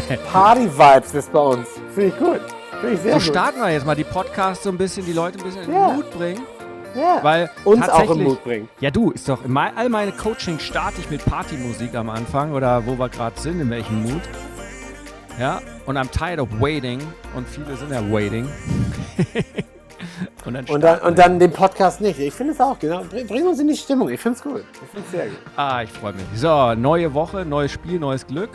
Party-Vibes ist bei uns. Finde ich gut. Finde ich sehr So gut. starten wir jetzt mal die Podcasts so ein bisschen, die Leute ein bisschen in Ja. den Mut bringen. Ja. Weil Uns auch im Mut bringen. Ja, du, ist doch, in all meine Coaching starte ich mit Partymusik am Anfang oder wo wir gerade sind, in welchem Mut. Ja, und I'm tired of waiting und viele sind ja waiting. und dann, Und dann, und dann den Podcast nicht. Ich finde es auch, genau. Bring, uns in die Stimmung. Ich finde es gut. Ich finde es sehr gut. Ah, ich freue mich. So, neue Woche, neues Spiel, neues Glück.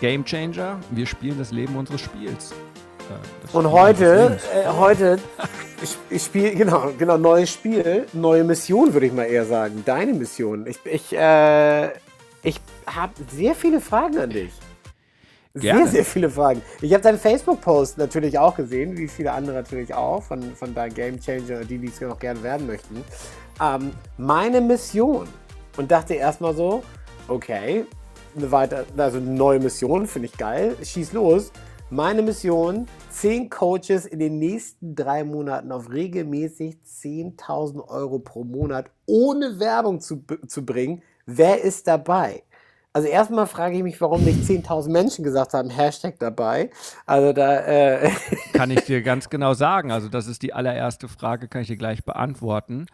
Game Changer. Wir spielen das Leben unseres Spiels. Äh, das Und heute, äh, heute, ich, ich spiele, genau, genau, neues Spiel, neue Mission, würde ich mal eher sagen. Deine Mission. Ich, ich, äh, ich habe sehr viele Fragen an dich. Gerne. Sehr, sehr viele Fragen. Ich habe deinen Facebook-Post natürlich auch gesehen, wie viele andere natürlich auch, von, von deinen Game Changer, die, die es noch gerne werden möchten. Ähm, meine Mission. Und dachte erstmal so, okay, eine weiter, also eine neue Mission, finde ich geil, schieß los. Meine Mission, 10 Coaches in den nächsten drei Monaten auf regelmäßig 10.000 Euro pro Monat ohne Werbung zu, zu bringen. Wer ist dabei? Also erstmal frage ich mich, warum nicht 10.000 Menschen gesagt haben, Hashtag dabei. Also da, äh, Kann ich dir ganz genau sagen. Also, das ist die allererste Frage, kann ich dir gleich beantworten.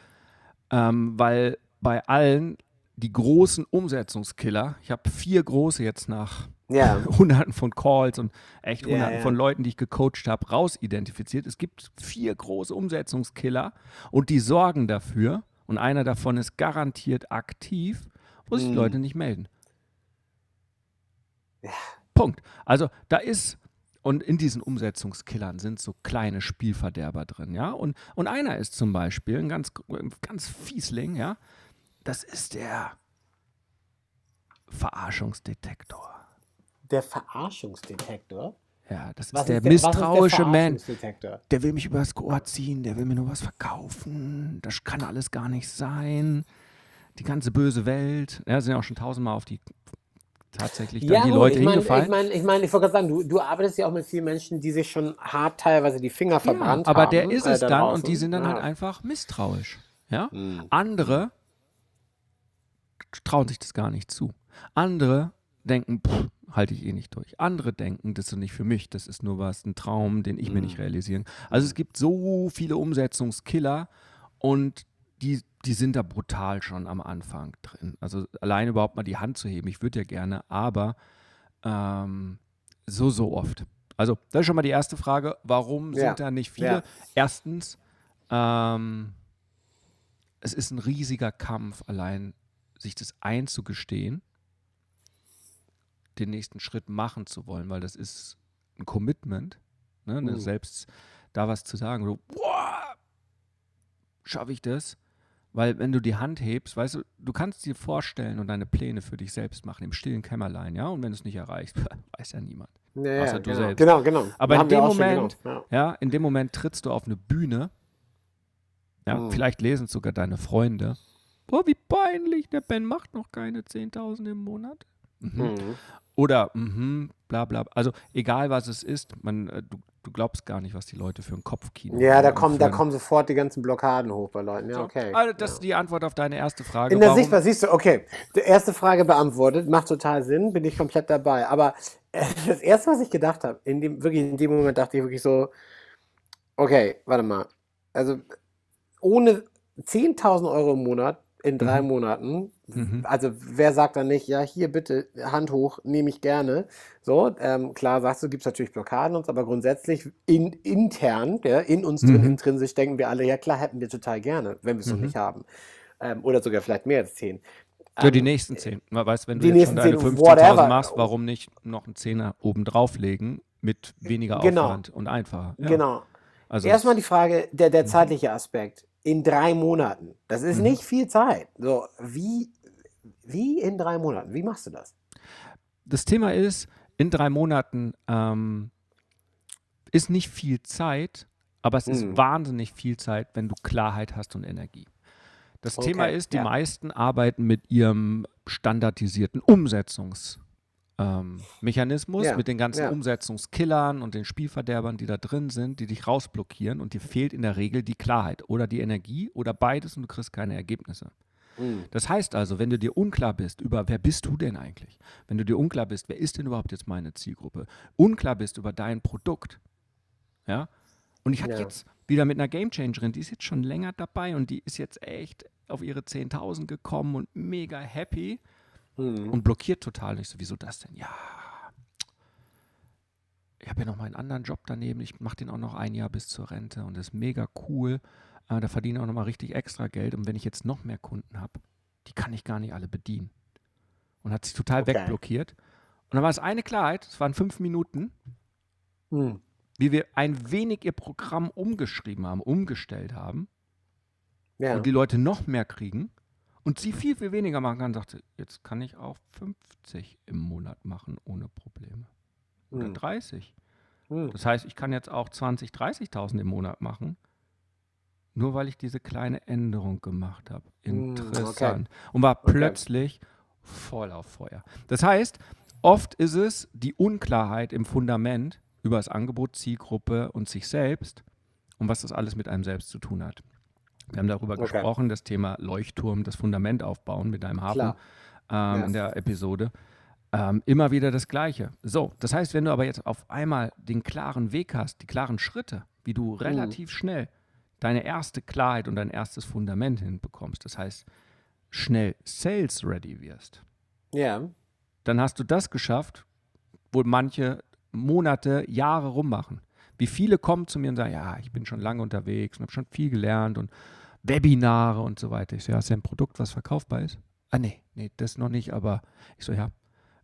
Ähm, weil bei allen die großen Umsetzungskiller, ich habe vier große jetzt nach ja, Hunderten von Calls und echt Ja, Hunderten ja. von Leuten, die ich gecoacht habe, rausidentifiziert. Es gibt vier große Umsetzungskiller und die sorgen dafür. Und einer davon ist garantiert aktiv, wo sich die Mhm. Leute nicht melden. Punkt. Also da ist, und in diesen Umsetzungskillern sind so kleine Spielverderber drin, ja. Und, und einer ist zum Beispiel ein ganz, ganz Fiesling, ja. Das ist der Verarschungsdetektor. der Verarschungsdetektor. Ja, das ist Was der ist der, was ist der misstrauische Mensch. Verarschungsdetektor? Der will mich übers Ohr ziehen, der will mir nur was verkaufen. Das kann alles gar nicht sein. Die ganze böse Welt. Ja, sind ja auch schon tausendmal auf die tatsächlich dann die gut, Leute ich meine, hingefallen. ich meine, ich, mein, ich wollte gerade sagen, du, du arbeitest ja auch mit vielen Menschen, die sich schon hart teilweise die Finger verbrannt ja, aber haben. der ist äh, es da dann und die sind dann ja. halt einfach misstrauisch. Ja? Hm. Andere trauen sich das gar nicht zu. Andere denken, pff, halte ich eh nicht durch. Andere denken, das ist nicht für mich, das ist nur was, ein Traum, den ich mir Hm. nicht realisieren kann. Also es gibt so viele Umsetzungskiller und die, die sind da brutal schon am Anfang drin. Also allein überhaupt mal die Hand zu heben, ich würde ja gerne, aber ähm, so, so oft. Also das ist schon mal die erste Frage, warum Ja. sind da nicht viele? Ja. Erstens, ähm, es ist ein riesiger Kampf, allein sich das einzugestehen, den nächsten Schritt machen zu wollen, weil das ist ein Commitment, ne? Mhm. selbst da was zu sagen, so, boah, schaffe ich das? Weil wenn du die Hand hebst, weißt du, du kannst dir vorstellen und deine Pläne für dich selbst machen, im stillen Kämmerlein, ja, und wenn du es nicht erreichst, weiß ja niemand. Ja, ja, außer du genau. selbst. Genau, genau. Aber in dem Moment, genau. ja, in dem Moment trittst du auf eine Bühne. Ja, Mhm. vielleicht lesen es sogar deine Freunde. Boah, wie peinlich, der Ben macht noch keine 10.000 im Monat. Mhm. Mhm. Oder, mhm, bla bla. Also, egal was es ist, man, äh, du, du glaubst gar nicht, was die Leute für ein Kopfkino Ja, da haben kommen, da kommen sofort die ganzen Blockaden hoch bei Leuten. Ja, So, okay. Also, das ja. ist die Antwort auf deine erste Frage. In der Warum- Sichtweise, siehst du, okay. Die erste Frage beantwortet, macht total Sinn, bin ich komplett dabei. Aber äh, das erste, was ich gedacht habe, in dem, wirklich in dem Moment dachte ich wirklich so, okay, warte mal. Also ohne 10.000 Euro im Monat, in drei Mhm. Monaten, Mhm. Also wer sagt dann nicht, ja, hier bitte, Hand hoch, nehme ich gerne. So, ähm, klar sagst du, gibt es natürlich Blockaden und so, aber grundsätzlich in, intern, ja, in uns drin, Mhm. intrinsisch denken wir alle, ja klar, hätten wir total gerne, wenn wir es noch Mhm. nicht haben. Ähm, oder sogar vielleicht mehr als zehn. Ja, die Ähm, nächsten zehn. Man weiß, wenn du jetzt schon deine 10, 15.000 whatever. machst, warum nicht noch einen Zehner oben drauflegen mit weniger Genau. Aufwand und einfacher. Ja. Genau. Also Erstmal die Frage, der, Mhm. der zeitliche Aspekt. In drei Monaten. Das ist nicht viel Zeit. So, wie, wie in drei Monaten? Wie machst du das? das Thema ist, in drei Monaten ähm, ist nicht viel Zeit, aber es ist Mhm. wahnsinnig viel Zeit, wenn du Klarheit hast und Energie. Das Thema Okay, ist, die ja. meisten arbeiten mit ihrem standardisierten Umsetzungsmechanismus, ähm, Mechanismus, Ja, mit den ganzen ja. Umsetzungskillern und den Spielverderbern, die da drin sind, die dich rausblockieren und dir fehlt in der Regel die Klarheit oder die Energie oder beides und du kriegst keine Ergebnisse. Mhm. Das heißt also, wenn du dir unklar bist über, wer bist du denn eigentlich? Wenn du dir unklar bist, wer ist denn überhaupt jetzt meine Zielgruppe? Unklar bist über dein Produkt. Ja? Und ich hatte Ja. jetzt wieder mit einer Gamechangerin, die ist jetzt schon länger dabei und die ist jetzt echt auf ihre 10.000 gekommen und mega happy Mhm. und blockiert total. Und ich so, wieso das denn? Ja, ich habe ja noch meinen anderen Job daneben. Ich mache den auch noch ein Jahr bis zur Rente und das ist mega cool. Äh, da verdiene ich auch noch mal richtig extra Geld. Und wenn ich jetzt noch mehr Kunden habe, die kann ich gar nicht alle bedienen. Und hat sich total Okay. wegblockiert. Und dann war es eine Klarheit, es waren fünf Minuten, Mhm. wie wir ein wenig ihr Programm umgeschrieben haben, umgestellt haben Ja. und die Leute noch mehr kriegen und sie viel, viel weniger machen kann, sagt sie, jetzt kann ich auch 50 im Monat machen ohne Probleme. Oder Mhm. 30. Mhm. Das heißt, ich kann jetzt auch 20, 30.000 im Monat machen, nur weil ich diese kleine Änderung gemacht habe. Mm, Interessant. Und war Okay. plötzlich voll auf Feuer. Das heißt, oft ist es die Unklarheit im Fundament über das Angebot, Zielgruppe und sich selbst und was das alles mit einem selbst zu tun hat. Wir haben darüber Okay. gesprochen, das Thema Leuchtturm, das Fundament aufbauen mit deinem Hafen ähm, Ja. in der Episode. Ähm, immer wieder das Gleiche. So, das heißt, wenn du aber jetzt auf einmal den klaren Weg hast, die klaren Schritte, wie Mhm. du relativ schnell deine erste Klarheit und dein erstes Fundament hinbekommst, das heißt, schnell sales ready wirst, Ja. dann hast du das geschafft, wo manche Monate, Jahre rummachen. Wie viele kommen zu mir und sagen, ja, ich bin schon lange unterwegs und habe schon viel gelernt und Webinare und so weiter. Ich so, ja, ist ja ein Produkt, was verkaufbar ist? Ah, nee, nee, das noch nicht, aber ich so, ja.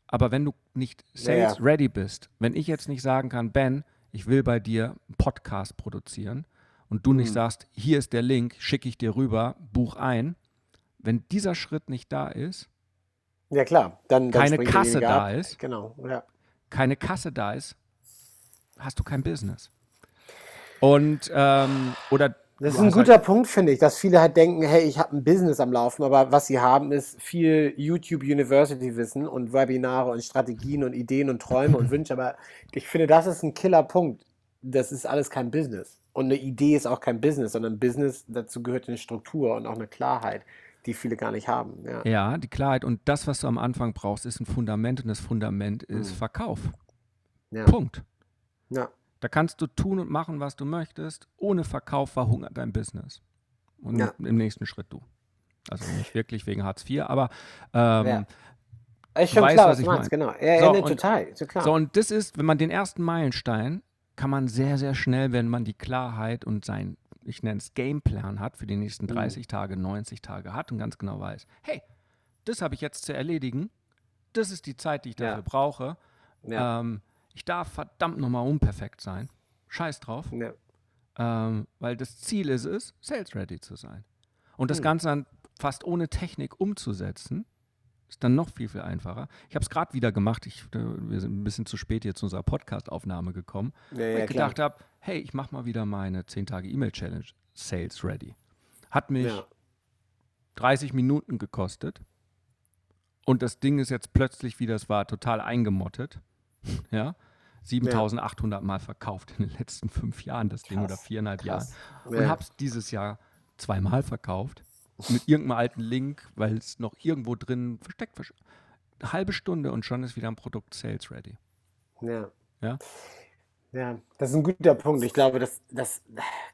Aber wenn du nicht sales ja. ready bist, wenn ich jetzt nicht sagen kann, Ben, ich will bei dir einen Podcast produzieren und du nicht Mhm. sagst, hier ist der Link, schicke ich dir rüber, buch ein, wenn dieser Schritt nicht da ist, Ja, klar. Dann, dann keine Kasse da ab. ist, Genau. Ja. keine Kasse da ist, hast du kein Business. Und, ähm, oder Das ist ein hast guter halt, Punkt, finde ich, dass viele halt denken, hey, ich habe ein Business am Laufen, aber was sie haben, ist viel YouTube University Wissen und Webinare und Strategien und Ideen und Träume und Wünsche. Aber ich finde, das ist ein Killerpunkt. Das ist alles kein Business. Und eine Idee ist auch kein Business, sondern Business, dazu gehört eine Struktur und auch eine Klarheit, die viele gar nicht haben. Ja. ja, die Klarheit und das, was du am Anfang brauchst, ist ein Fundament und das Fundament ist Mhm. Verkauf. Ja. Punkt. Ja. Da kannst du tun und machen, was du möchtest. Ohne Verkauf verhungert dein Business. Und Ja. im nächsten Schritt du. Also nicht wirklich wegen Hartz IV, aber ähm, Ja. Ist schon weißt, klar, was was ich meinst, mein. genau. Ja, So, ja, total. Ist ja klar. So, und das ist, wenn man den ersten Meilenstein, kann man sehr, sehr schnell, wenn man die Klarheit und sein, ich nenne es Gameplan hat, für die nächsten Mhm. 30 Tage, 90 Tage hat und ganz genau weiß, hey, das habe ich jetzt zu erledigen, das ist die Zeit, die ich Ja. dafür brauche. ja. Ähm, ich darf verdammt nochmal unperfekt sein. Scheiß drauf. ja. Ähm, weil das Ziel ist es, sales ready zu sein. Und das Hm. Ganze dann fast ohne Technik umzusetzen, ist dann noch viel, viel einfacher. Ich habe es gerade wieder gemacht. Ich, äh, wir sind ein bisschen zu spät hier zu unserer Podcast-Aufnahme gekommen. Ja, weil ja, ich gedacht habe, hey, ich mache mal wieder meine 10 Tage E-Mail-Challenge Sales Ready. Hat mich Ja. 30 Minuten gekostet. Und das Ding ist jetzt plötzlich, wie das war, total eingemottet. Ja. 7800 Mal verkauft in den letzten fünf Jahren, das Ding, oder Krass, viereinhalb Jahren. krass. Und Ja. habe es dieses Jahr zweimal verkauft. Mit irgendeinem alten Link, weil es noch irgendwo drin versteckt war. Eine halbe Stunde und schon ist wieder ein Produkt Sales ready. Ja. Ja? Ja, das ist ein guter Punkt. Ich glaube, dass, dass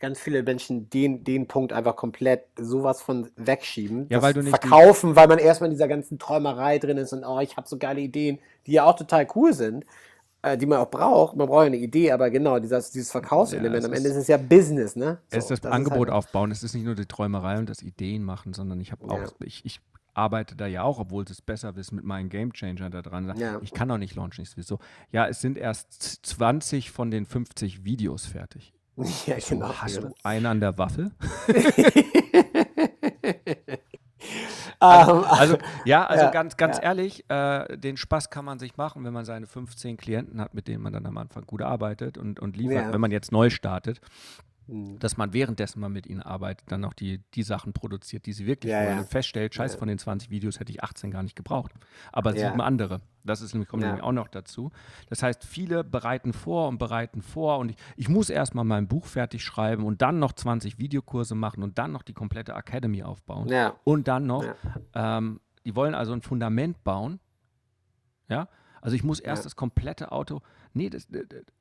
ganz viele Menschen den, den Punkt einfach komplett sowas von wegschieben. Ja, das weil du nicht verkaufen, weil man erstmal in dieser ganzen Träumerei drin ist und oh, ich habe so geile Ideen, die ja auch total cool sind, äh, die man auch braucht. Man braucht ja eine Idee, aber genau, dieses, dieses Verkaufselement, es am ist- Ende ist es ja Business, ne? Es ist So, das, Angebot halt- aufbauen. Es ist nicht nur die Träumerei und das Ideen machen, sondern ich habe auch, Ja. ich, ich arbeite da ja auch, obwohl sie es besser wissen, mit meinen Gamechanger da dran. Ja. Ich kann doch nicht launchen, ich sowieso. Ja, es sind erst 20 von den 50 Videos fertig. Ja, So, genau. hast genau. du einen an der Waffe? Ähm, Also, ja, also Ja, ganz, ganz ja. ehrlich, äh, den Spaß kann man sich machen, wenn man seine 15 Klienten hat, mit denen man dann am Anfang gut arbeitet und, und liefert, Ja. wenn man jetzt neu startet, Hm. dass man währenddessen mal mit ihnen arbeitet, dann auch die, die Sachen produziert, die sie wirklich Ja, wollen ja. und feststellt, scheiße, von den 20 Videos hätte ich 18 gar nicht gebraucht. Aber Ja. sieben andere. Das ist nämlich, kommt nämlich auch noch dazu. Das heißt, viele bereiten vor und bereiten vor und ich, ich muss erstmal mein Buch fertig schreiben und dann noch 20 Videokurse machen und dann noch die komplette Academy aufbauen. Und dann noch, ähm, die wollen also ein Fundament bauen. Ja, also ich muss erst Ja. das komplette Auto. Nee, das,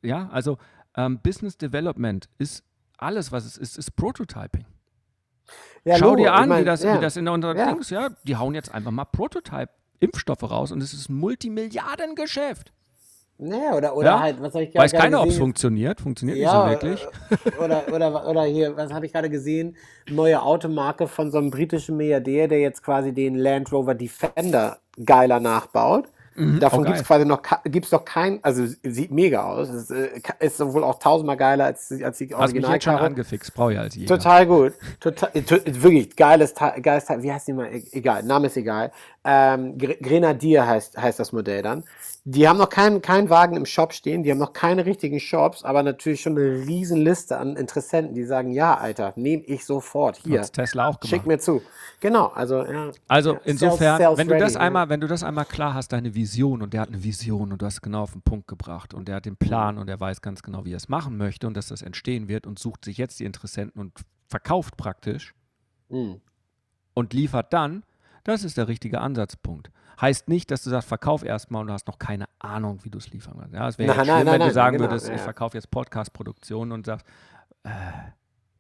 ja, also ähm, Business Development ist alles, was es ist, ist Prototyping. Ja, Schau Logo, dir ich an, mein, wie, das, ja. wie das in der unserer Ja. Dings, ja, die hauen jetzt einfach mal Prototype-Impfstoffe raus und es ist ein Multimilliardengeschäft. Ja, oder, oder Ja? halt, was habe ich Weiß gerade keiner, ob es funktioniert. Funktioniert Ja, nicht so wirklich. äh, Oder, oder, oder hier, was habe ich gerade gesehen? Neue Automarke von so einem britischen Milliardär, der jetzt quasi den Land Rover Defender geiler nachbaut. Davon oh, gibt es quasi noch, gibt's noch kein, also sieht mega aus. Es ist, äh, ist wohl auch tausendmal geiler als, die- als die Hast mich jetzt schon angefixt, brauche ich als Jäger. Total gut. Total, äh, wirklich geiles Teil, geiles Teil. Wie heißt die mal? E- Egal, Name ist egal. Ähm, Gre- Grenadier heißt, heißt das Modell dann. Die haben noch keinen keinen Wagen im Shop stehen, die haben noch keine richtigen Shops, aber natürlich schon eine riesen Liste an Interessenten, die sagen, ja, Alter, nehme ich sofort. Hier, Hat's Tesla auch gemacht. schick mir zu. Genau, also ja. Also Ja, insofern, wenn du das einmal, wenn du das einmal klar hast, deine Vision und der hat eine Vision und du hast genau auf den Punkt gebracht und der hat den Plan und er weiß ganz genau, wie er es machen möchte und dass das entstehen wird und sucht sich jetzt die Interessenten und verkauft praktisch Mhm. und liefert dann, das ist der richtige Ansatzpunkt. Heißt nicht, dass du sagst, verkauf erstmal und du hast noch keine Ahnung, wie du es liefern kannst. Ja, es wäre nein, schlimm, nein, wenn du nein, sagen genau, würdest, ja, ich ja. verkaufe jetzt Podcast-Produktion und sagst, äh,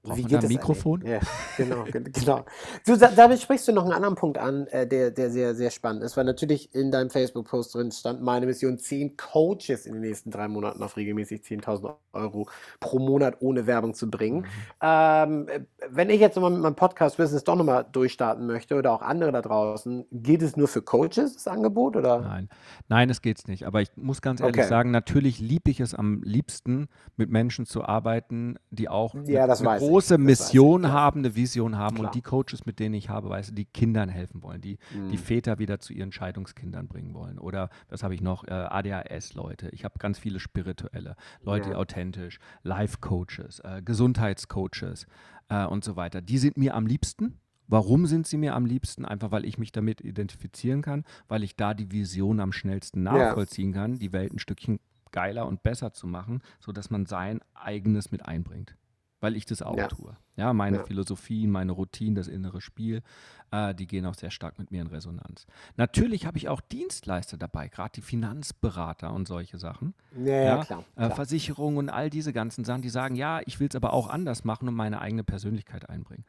braucht Wie geht da das ein Mikrofon? Ja, genau, ge- genau. Du, da- damit sprichst du noch einen anderen Punkt an, äh, der, der sehr, sehr spannend ist, weil natürlich in deinem Facebook-Post drin stand, meine Mission, 10 Coaches in den nächsten drei Monaten auf regelmäßig 10.000 Euro pro Monat ohne Werbung zu bringen. Mhm. Ähm, äh, wenn ich jetzt nochmal mit meinem Podcast-Business doch nochmal durchstarten möchte oder auch andere da draußen, geht es nur für Coaches, das Angebot? Oder? Nein, nein, das geht's nicht. Aber ich muss ganz ehrlich Okay. sagen, natürlich liebe ich es am liebsten, mit Menschen zu arbeiten, die auch Ja, eine, das eine weiß ich. Große Mission haben, eine Vision haben Klar. und die Coaches, mit denen ich habe, weißt du, die Kindern helfen wollen, die Mhm. die Väter wieder zu ihren Scheidungskindern bringen wollen. Oder was habe ich noch? Äh, ADHS-Leute. Ich habe ganz viele spirituelle Leute, die Ja. authentisch, Life-Coaches, äh, Gesundheitscoaches äh, und so weiter. Die sind mir am liebsten. Warum sind sie mir am liebsten? Einfach weil ich mich damit identifizieren kann, weil ich da die Vision am schnellsten nachvollziehen kann, die Welt ein Stückchen geiler und besser zu machen, sodass man sein eigenes mit einbringt. Weil ich das auch Ja. tue. Ja, meine Ja. Philosophien, meine Routinen, das innere Spiel, äh, die gehen auch sehr stark mit mir in Resonanz. Natürlich habe ich auch Dienstleister dabei, gerade die Finanzberater und solche Sachen. Ja, ja, klar. Äh, klar. Versicherungen und all diese ganzen Sachen, die sagen, ja, ich will es aber auch anders machen und meine eigene Persönlichkeit einbringen.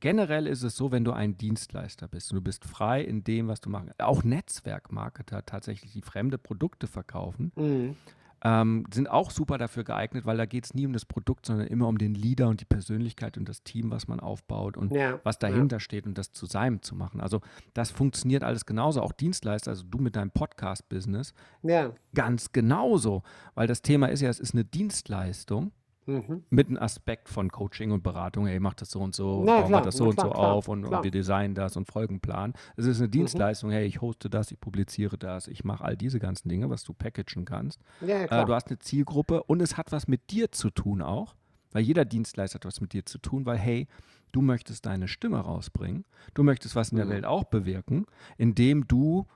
Generell ist es so, wenn du ein Dienstleister bist und du bist frei in dem, was du machst, auch Netzwerkmarketer tatsächlich, die fremde Produkte verkaufen, Mhm. Ähm, sind auch super dafür geeignet, weil da geht es nie um das Produkt, sondern immer um den Leader und die Persönlichkeit und das Team, was man aufbaut und Ja, was dahinter steht und das zu seinem zu machen. Also das funktioniert alles genauso. Auch Dienstleister, also du mit deinem Podcast-Business, Ja. ganz genauso. Weil das Thema ist ja, es ist eine Dienstleistung Mhm. mit einem Aspekt von Coaching und Beratung. Hey, mach das so und so, Na klar, das so na und klar, so klar, auf und, und wir designen das und Folgenplan. Es ist eine Mhm. Dienstleistung. Hey, ich hoste das, ich publiziere das, ich mache all diese ganzen Dinge, was du packagen kannst. Ja, Äh, du hast eine Zielgruppe und es hat was mit dir zu tun auch, weil jeder Dienstleister hat was mit dir zu tun, weil hey, du möchtest deine Stimme rausbringen, du möchtest was in der Mhm. Welt auch bewirken, indem du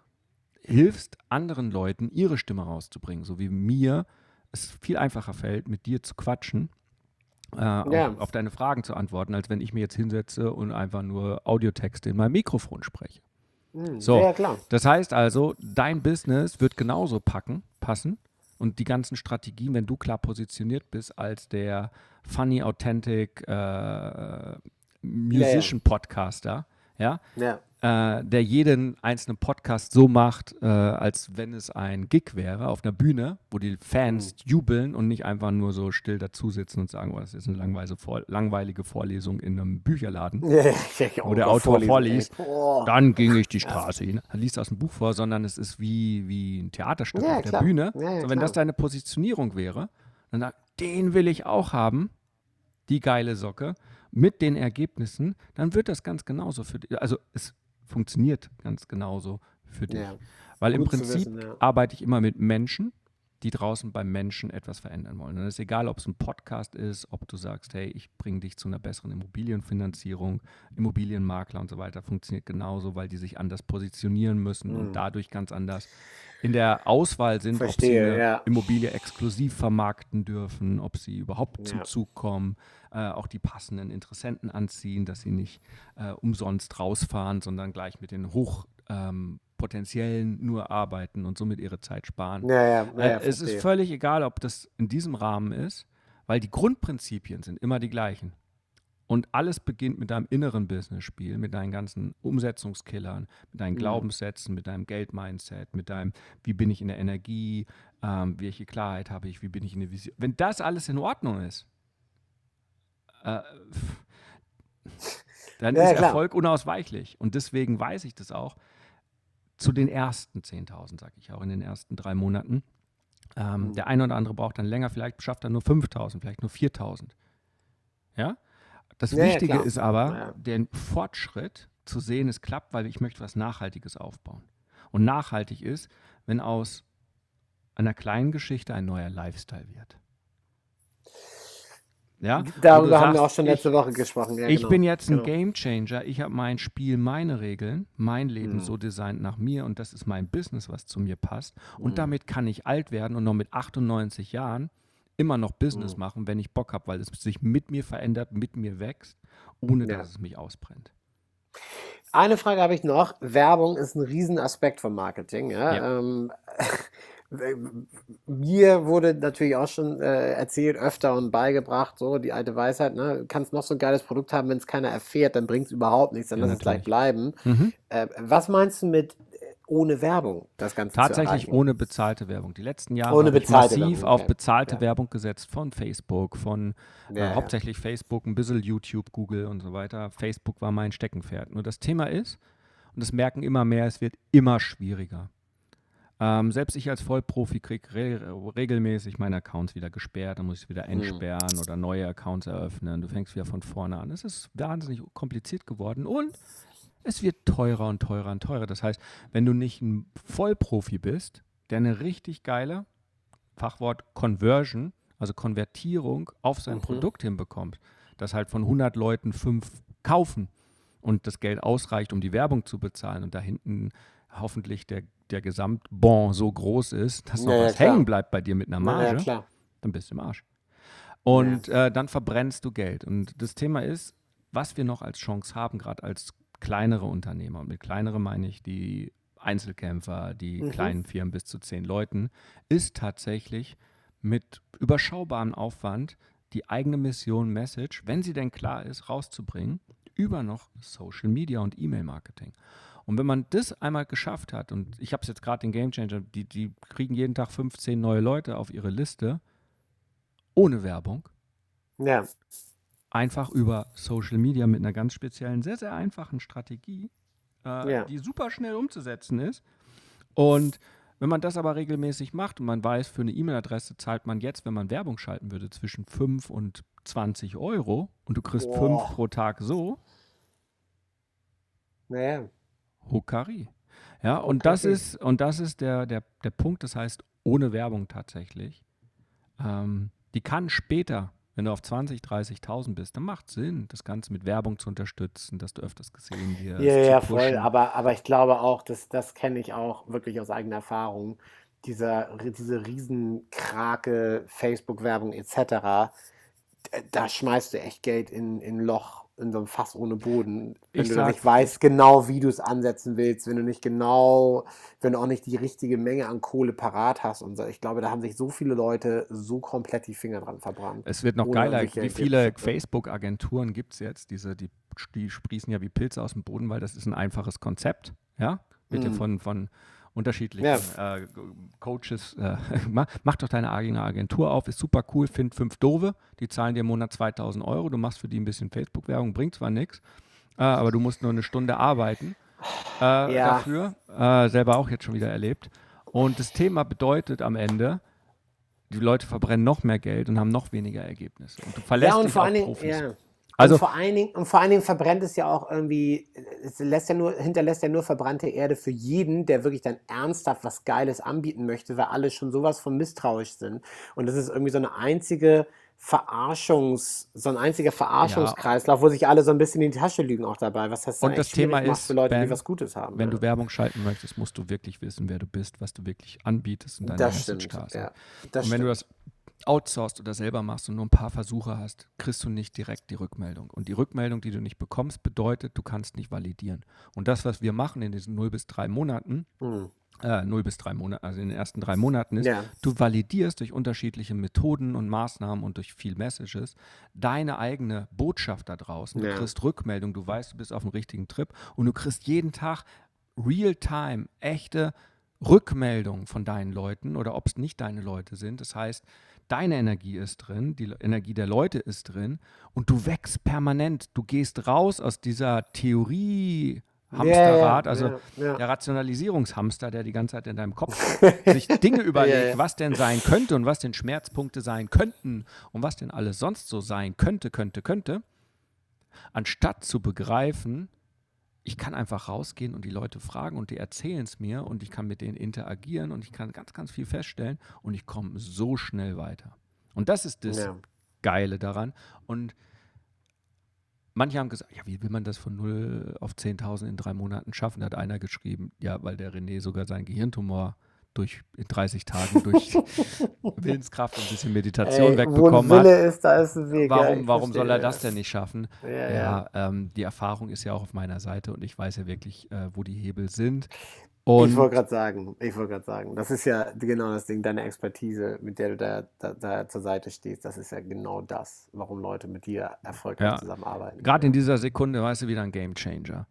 hilfst anderen Leuten ihre Stimme rauszubringen, so wie mir es viel einfacher fällt, mit dir zu quatschen. Äh, Ja. auf, auf deine Fragen zu antworten, als wenn ich mir jetzt hinsetze und einfach nur Audiotexte in mein Mikrofon spreche. Mhm. So. Ja. Das heißt also, dein Business wird genauso packen, passen. und die ganzen Strategien, wenn du klar positioniert bist als der funny, authentic äh, Musician-Podcaster, ja, Ja. Äh, der jeden einzelnen Podcast so macht, äh, als wenn es ein Gig wäre auf einer Bühne, wo die Fans jubeln und nicht einfach nur so still dazusitzen und sagen, oh, das ist eine langweilige, Vor langweilige Vorlesung in einem Bücherladen. Wo der Autor vorliest. Dann ging ich die Straße hin. Er liest aus dem Buch vor, sondern es ist wie, wie ein Theaterstück Ja, auf der klar. Bühne. Ja, ja, so, wenn klar. das deine Positionierung wäre, dann sag, den will ich auch haben, die geile Socke, mit den Ergebnissen, dann wird das ganz genauso für dich. Also es funktioniert ganz genauso für dich. Ja. Weil im Prinzip wissen, ja. arbeite ich immer mit Menschen, die draußen beim Menschen etwas verändern wollen. Und es ist egal, ob es ein Podcast ist, ob du sagst, hey, ich bringe dich zu einer besseren Immobilienfinanzierung, Immobilienmakler und so weiter, funktioniert genauso, weil die sich anders positionieren müssen Mhm. und dadurch ganz anders in der Auswahl sind, ob sie Verstehe, eine ja. Immobilie exklusiv vermarkten dürfen, ob sie überhaupt zum Ja. Zug kommen, äh, auch die passenden Interessenten anziehen, dass sie nicht äh, umsonst rausfahren, sondern gleich mit den hoch ähm, potenziellen nur arbeiten und somit ihre Zeit sparen. Ja, ja, ja, Äh, ja, es ist völlig egal, ob das in diesem Rahmen ist, weil die Grundprinzipien sind immer die gleichen. Und alles beginnt mit deinem inneren Business-Spiel, mit deinen ganzen Umsetzungskillern, mit deinen Mhm. Glaubenssätzen, mit deinem Geldmindset, mit deinem, wie bin ich in der Energie, ähm, welche Klarheit habe ich, wie bin ich in der Vision. Wenn das alles in Ordnung ist, äh, dann Ja, ist klar. Erfolg unausweichlich. Und deswegen weiß ich das auch. Zu den ersten 10.000, sage ich auch, in den ersten drei Monaten. Ähm, Mhm. Der eine oder andere braucht dann länger, vielleicht schafft er nur 5.000, vielleicht nur 4.000. Ja? Das Ja, ja, Wichtige klar. ist aber, Ja. den Fortschritt zu sehen, es klappt, weil ich möchte was Nachhaltiges aufbauen. Und nachhaltig ist, wenn aus einer kleinen Geschichte ein neuer Lifestyle wird. Ja? Darüber haben wir sagst, auch schon ich- letzte Woche gesprochen. Ja, ich genau. bin jetzt ein genau. Game Changer. Ich habe mein Spiel, meine Regeln, mein Leben Mhm. so designt nach mir und das ist mein Business, was zu mir passt. Und Mhm. damit kann ich alt werden und noch mit 98 Jahren immer noch Business Mhm. machen, wenn ich Bock habe, weil es sich mit mir verändert, mit mir wächst, ohne Ja. dass es mich ausbrennt. Eine Frage habe ich noch. Werbung ist ein Riesenaspekt vom Marketing. Ja? Ja. Ähm, mir wurde natürlich auch schon äh, erzählt, öfter und beigebracht, so die alte Weisheit, ne? Du kannst noch so ein geiles Produkt haben, wenn es keiner erfährt, dann bringt es überhaupt nichts, dann Ja, lass es gleich bleiben. Mhm. Äh, was meinst du mit äh, ohne Werbung das Ganze Tatsächlich ohne bezahlte Werbung. Die letzten Jahre Ohne habe ich bezahlte massiv Werbung, auf bezahlte Ja. Werbung gesetzt von Facebook, von Ja, äh, ja. hauptsächlich Facebook, ein bisschen YouTube, Google und so weiter. Facebook war mein Steckenpferd. Nur das Thema ist, und das merken immer mehr, es wird immer schwieriger. Ähm, selbst ich als Vollprofi kriege re regelmäßig meine Accounts wieder gesperrt, dann muss ich sie Hm. wieder entsperren oder neue Accounts eröffnen. Du fängst wieder von vorne an. Es ist wahnsinnig kompliziert geworden und es wird teurer und teurer und teurer. Das heißt, wenn du nicht ein Vollprofi bist, der eine richtig geile, Fachwort Conversion, also Konvertierung auf sein Mhm. Produkt hinbekommt, dass halt von 100 Leuten fünf kaufen und das Geld ausreicht, um die Werbung zu bezahlen und da hinten hoffentlich der, der Gesamtbon so groß ist, dass noch Ja, ja, was klar. hängen bleibt bei dir mit einer Marge ja, klar. dann bist du im Arsch. Und äh, dann verbrennst du Geld. Und das Thema ist, was wir noch als Chance haben, gerade als kleinere Unternehmer. Und mit kleinere meine ich die Einzelkämpfer, die Mhm. kleinen Firmen bis zu zehn Leuten, ist tatsächlich mit überschaubarem Aufwand die eigene Mission, Message, wenn sie denn klar ist, rauszubringen, über noch Social Media und E-Mail-Marketing. Und wenn man das einmal geschafft hat, und ich habe es jetzt gerade den Game Changer, die, die kriegen jeden Tag 15 neue Leute auf ihre Liste, ohne Werbung, Ja. einfach über Social Media mit einer ganz speziellen, sehr, sehr einfachen Strategie, äh, Ja. die super schnell umzusetzen ist. Und wenn man das aber regelmäßig macht und man weiß, für eine E-Mail-Adresse zahlt man jetzt, wenn man Werbung schalten würde, zwischen 5 und 20 Euro und du kriegst Boah. 5 pro Tag so, Naja. Hokari. Ja, und das Hokari. ist, und das ist der, der, der Punkt, das heißt, ohne Werbung tatsächlich. Ähm, die kann später, wenn du auf 20, 30.000 bist, dann macht Sinn, das Ganze mit Werbung zu unterstützen, dass du öfters gesehen wirst. Ja, ja, voll. Aber, aber ich glaube auch, dass, das kenne ich auch wirklich aus eigener Erfahrung. Dieser, diese Riesenkrake, Facebook-Werbung etc., da schmeißt du echt Geld in, in ein Loch in so einem Fass ohne Boden, wenn Ich du sag- nicht weißt genau, wie du es ansetzen willst, wenn du nicht genau, wenn du auch nicht die richtige Menge an Kohle parat hast und so. Ich glaube, da haben sich so viele Leute so komplett die Finger dran verbrannt. Es wird noch geiler. Wie viele. Facebook-Agenturen gibt es jetzt? Diese, die, die sprießen ja wie Pilze aus dem Boden, weil das ist ein einfaches Konzept. Ja? Wird ja Mhm. von, von unterschiedlichen äh, Coaches. Äh, mach, mach doch deine eigene Agentur auf, ist super cool. Find fünf Dove, die zahlen dir im Monat 2000 Euro. Du machst für die ein bisschen Facebook-Werbung, bringt zwar nichts, äh, aber du musst nur eine Stunde arbeiten äh, Ja. dafür. Äh, selber auch jetzt schon wieder erlebt. Und das Thema bedeutet am Ende, die Leute verbrennen noch mehr Geld und haben noch weniger Ergebnisse. Und du verlässt Ja, und dich vor auf allen Dingen, Profis. ja. Also- und, vor allen Dingen, und vor allen Dingen verbrennt es ja auch irgendwie, es lässt ja nur, hinterlässt ja nur verbrannte Erde für jeden, der wirklich dann ernsthaft was Geiles anbieten möchte, weil alle schon sowas von misstrauisch sind. Und das ist irgendwie so eine einzige Verarschungs, so ein einziger Verarschungskreislauf, wo sich alle so ein bisschen in die Tasche lügen auch dabei. Was heißt Und das Thema ist, für Leute, die Ben, was Gutes haben. Wenn ja. du Werbung schalten möchtest, musst du wirklich wissen, wer du bist, was du wirklich anbietest und deine das Message stimmt. Ja, das und wenn du stimmt. das outsourcest oder selber machst und nur ein paar Versuche hast, kriegst du nicht direkt die Rückmeldung. Und die Rückmeldung, die du nicht bekommst, bedeutet, du kannst nicht validieren. Und das, was wir machen in diesen 0 bis 3 Monaten, Hm. äh, 0 bis 3 Monate, also in den ersten drei Monaten ist, Ja. du validierst durch unterschiedliche Methoden und Maßnahmen und durch viel Messages deine eigene Botschaft da draußen. Du Ja. kriegst Rückmeldung, du weißt, du bist auf dem richtigen Trip und du kriegst jeden Tag real-time echte Rückmeldungen von deinen Leuten oder ob es nicht deine Leute sind. Das heißt, deine Energie ist drin, die Energie der Leute ist drin und du wächst permanent. Du gehst raus aus dieser Theorie. Hamsterrad, also ja, ja. der Rationalisierungshamster, der die ganze Zeit in deinem Kopf sich Dinge überlegt, Ja, ja. was denn sein könnte und was denn Schmerzpunkte sein könnten und was denn alles sonst so sein könnte, könnte, könnte, anstatt zu begreifen, ich kann einfach rausgehen und die Leute fragen und die erzählen es mir und ich kann mit denen interagieren und ich kann ganz, ganz viel feststellen und ich komme so schnell weiter. Und das ist das Ja. Geile daran. Und manche haben gesagt, ja, wie will man das von 0 auf 10.000 in drei Monaten schaffen? Da hat einer geschrieben, ja, weil der René sogar seinen Gehirntumor durch in 30 Tagen durch Willenskraft und ein bisschen Meditation Ey, wegbekommen wo ein hat. Wille ist, da ist ein Weg. ja, Warum, ich warum soll er das denn nicht schaffen? Ja, ja. Ja, ähm, die Erfahrung ist ja auch auf meiner Seite und ich weiß ja wirklich, äh, wo die Hebel sind. Ich Und wollte gerade sagen, ich wollte gerade sagen, das ist ja genau das Ding, deine Expertise, mit der du da, da, da zur Seite stehst, das ist ja genau das, warum Leute mit dir erfolgreich Ja. zusammenarbeiten. gerade in dieser Sekunde weißt du wieder ein Game Changer.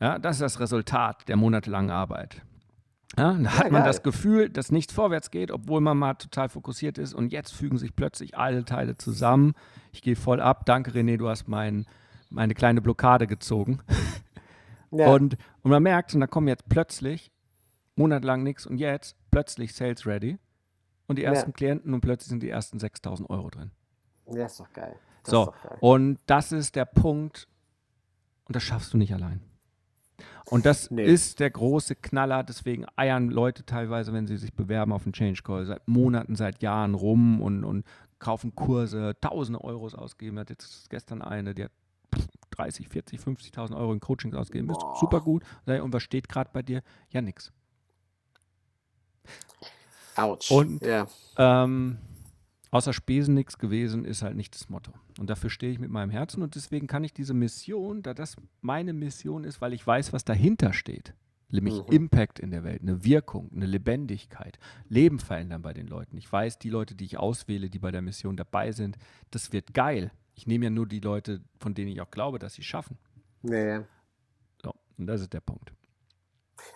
Ja, das ist das Resultat der monatelangen Arbeit. Ja, da hat man geil. das Gefühl, dass nichts vorwärts geht, obwohl man mal total fokussiert ist und jetzt fügen sich plötzlich alle Teile zusammen. Ich gehe voll ab. Danke, René, du hast mein, meine kleine Blockade gezogen. Ja, Und, und man merkt, und da kommen jetzt plötzlich monatelang nichts und jetzt plötzlich Sales ready und die Ja. ersten Klienten und plötzlich sind die ersten 6000 Euro drin. ja, ist doch geil. Das So, ist doch geil. und das ist der Punkt, und das schaffst du nicht allein. Und das Nee. ist der große Knaller, deswegen eiern Leute teilweise, wenn sie sich bewerben auf den Change Call, seit Monaten, seit Jahren rum und, und kaufen Kurse, tausende Euros ausgeben. Hat jetzt gestern eine, die hat 30, 40, 50.000 Euro in Coachings ausgegeben. Ist Boah. super gut. Und was steht gerade bei dir? Ja, nix. Autsch. und- ja. Ähm, außer Spesen nichts gewesen ist halt nicht das Motto. Und dafür stehe ich mit meinem Herzen und deswegen kann ich diese Mission, da das meine Mission ist, weil ich weiß, was dahinter steht, nämlich Mhm. Impact in der Welt, eine Wirkung, eine Lebendigkeit, Leben verändern bei den Leuten. Ich weiß, die Leute, die ich auswähle, die bei der Mission dabei sind, das wird geil. Ich nehme ja nur die Leute, von denen ich auch glaube, dass sie es schaffen. Ja, ja. So, und das ist der Punkt.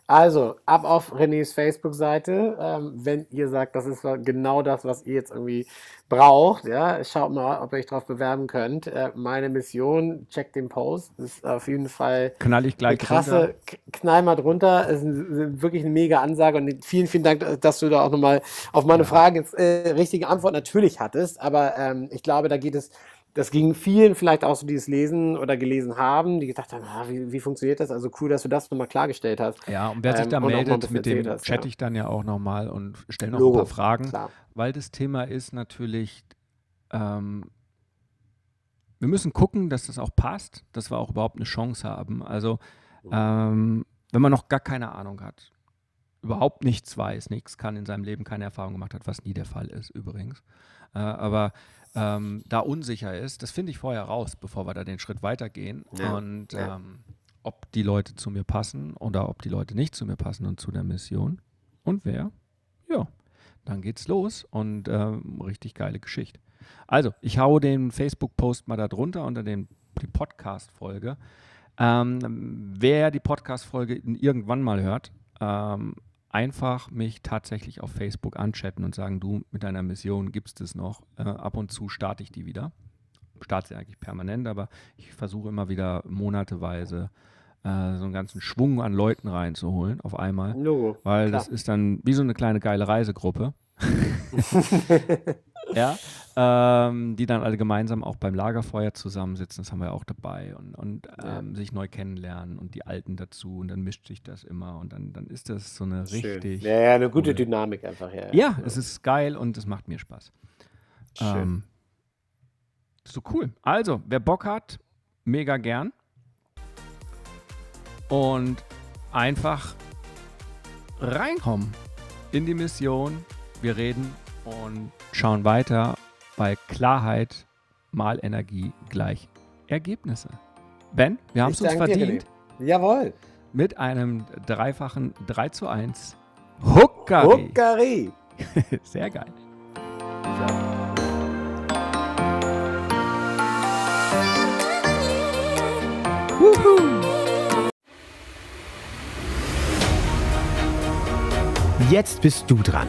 Also, ab auf Renés Facebook-Seite, ähm, wenn ihr sagt, das ist genau das, was ihr jetzt irgendwie braucht, ja, schaut mal, ob ihr euch darauf bewerben könnt. Äh, meine Mission, checkt den Post, ist auf jeden Fall Knall ich eine gleich krasse, runter. Knall mal drunter, ist ein, wirklich eine mega Ansage und vielen, vielen Dank, dass du da auch nochmal auf meine Fragen jetzt äh, richtige Antwort natürlich hattest, aber ähm, ich glaube, da geht es, das ging vielen vielleicht auch so, die es lesen oder gelesen haben, die gedacht haben, ah, wie, wie funktioniert das? Also cool, dass du das nochmal klargestellt hast. Ja, und wer sich Ähm, da ein meldet, mit dem hast, chatte ich dann ja auch nochmal und stelle noch Logo, ein paar Fragen. Klar. weil das Thema ist natürlich, ähm, wir müssen gucken, dass das auch passt, dass wir auch überhaupt eine Chance haben. Also, ähm, wenn man noch gar keine Ahnung hat, überhaupt nichts weiß, nichts kann in seinem Leben, keine Erfahrung gemacht hat, was nie der Fall ist übrigens. Äh, aber ähm, da unsicher ist, das finde ich vorher raus, bevor wir da den Schritt weitergehen. Ja, Und ja. ähm, ob die Leute zu mir passen oder ob die Leute nicht zu mir passen und zu der Mission. Und wer? Ja, dann geht's los und ähm, richtig geile Geschichte. Also, ich hau den Facebook-Post mal da drunter unter den, die Podcast-Folge. Ähm, wer die Podcast-Folge irgendwann mal hört, ähm, einfach mich tatsächlich auf Facebook anchatten und sagen, du, mit deiner Mission gibst es noch. Äh, ab und zu starte ich die wieder. Starte sie eigentlich permanent, aber ich versuche immer wieder monateweise äh, so einen ganzen Schwung an Leuten reinzuholen auf einmal. Logo. Weil Klar. das ist dann wie so eine kleine geile Reisegruppe. ja, ähm, die dann alle gemeinsam auch beim Lagerfeuer zusammensitzen, das haben wir auch dabei und, und ähm, sich neu kennenlernen und die Alten dazu und dann mischt sich das immer und dann, dann ist das so eine Schön. richtig. Ja, ja, eine gute cool. Dynamik einfach, ja. Ja, es ist geil und es macht mir Spaß. Schön. Ähm, so cool. Also, wer Bock hat, mega gern. Und einfach reinkommen in die Mission. Wir reden und schauen weiter bei Klarheit mal Energie gleich Ergebnisse. Ben, wir haben es uns dir, verdient René. Jawohl. mit einem dreifachen 3 zu 1 Huckari. Huckari. Sehr geil. Jetzt bist du dran.